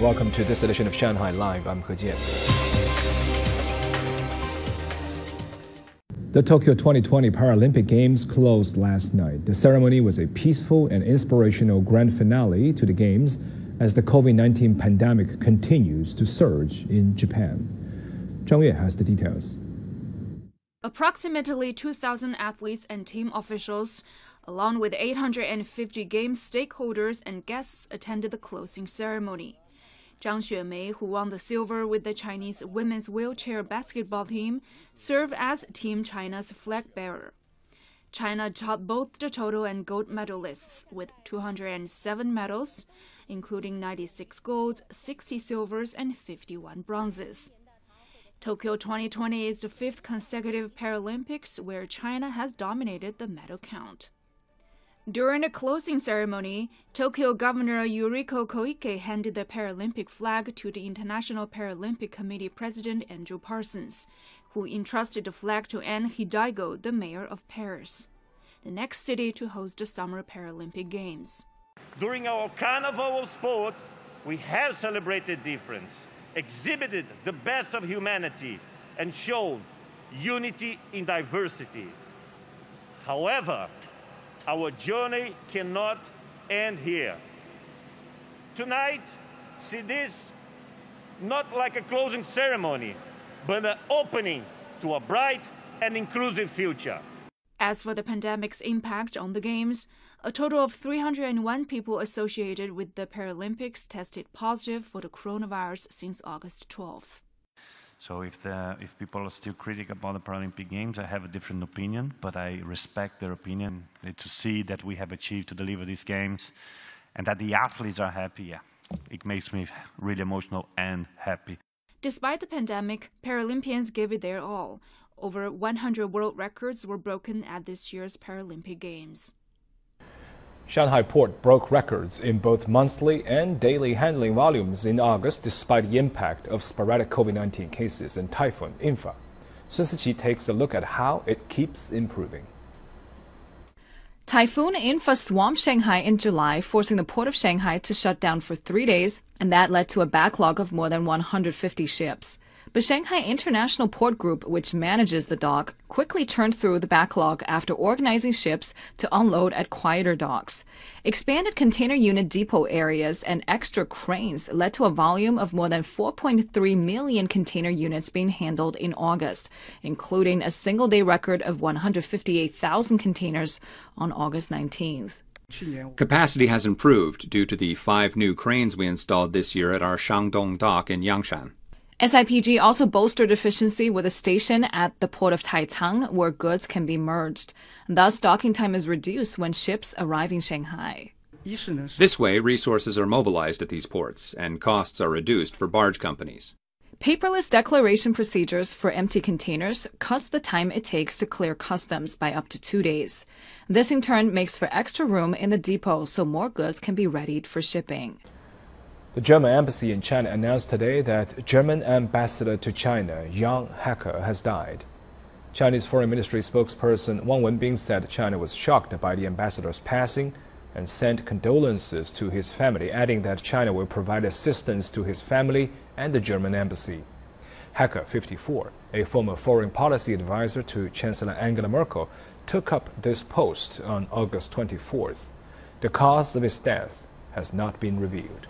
Welcome to this edition of Shanghai Live. I'm He Jian. The Tokyo 2020 Paralympic Games closed last night. The ceremony was a peaceful and inspirational grand finale to the Games as the COVID 19 pandemic continues to surge in Japan. Zhang Yue has the details. Approximately 2,000 athletes and team officials, along with 850 Games stakeholders and guests, attended the closing ceremony. Zhang Xuemei, who won the silver with the Chinese women's wheelchair basketball team, served as Team China's flag bearer. China topped both the total and gold medalists with 207 medals, including 96 golds, 60 silvers, and 51 bronzes. Tokyo 2020 is the fifth consecutive Paralympics where China has dominated the medal count. During the closing ceremony, Tokyo Governor Yuriko Koike handed the Paralympic flag to the International Paralympic Committee President Andrew Parsons, who entrusted the flag to Anne Hidalgo, the mayor of Paris, the next city to host the Summer Paralympic Games. During our carnival of sport, we have celebrated difference, exhibited the best of humanity, and shown unity in diversity. However, our journey cannot end here. Tonight, see this not like a closing ceremony, but an opening to a bright and inclusive future. As for the pandemic's impact on the Games, a total of 301 people associated with the Paralympics tested positive for the coronavirus since August 12. So if, the, if people are still critical about the Paralympic Games, I have a different opinion, but I respect their opinion. Eh, to see that we have achieved to deliver these games and that the athletes are happy, yeah, it makes me really emotional and happy. Despite the pandemic, Paralympians gave it their all. Over 100 world records were broken at this year's Paralympic Games. Shanghai port broke records in both monthly and daily handling volumes in August despite the impact of sporadic COVID 19 cases and Typhoon In-Fa. Sun Siqi takes a look at how it keeps improving. Typhoon In-Fa swamped Shanghai in July, forcing the port of Shanghai to shut down for three days, and that led to a backlog of more than 150 ships. But Shanghai International Port Group, which manages the dock, quickly turned through the backlog after organizing ships to unload at quieter docks. Expanded container unit depot areas and extra cranes led to a volume of more than 4.3 million container units being handled in August, including a single day record of 158,000 containers on August 19th. Capacity has improved due to the five new cranes we installed this year at our Shengdong dock in Yangshan. SIPG also bolstered efficiency with a station at the port of Taicang where goods can be merged. Thus, docking time is reduced when ships arrive in Shanghai. This way, resources are mobilized at these ports and costs are reduced for barge companies. Paperless declaration procedures for empty containers cuts the time it takes to clear customs by up to two days. This in turn makes for extra room in the depot so more goods can be readied for shipping. The German embassy in China announced today that German ambassador to China, Jan Hecker, has died. Chinese Foreign Ministry spokesperson Wang Wenbin said China was shocked by the ambassador's passing and sent condolences to his family, adding that China will provide assistance to his family and the German embassy. Hecker, 54, a former foreign policy advisor to Chancellor Angela Merkel, took up this post on August 24th. The cause of his death has not been revealed.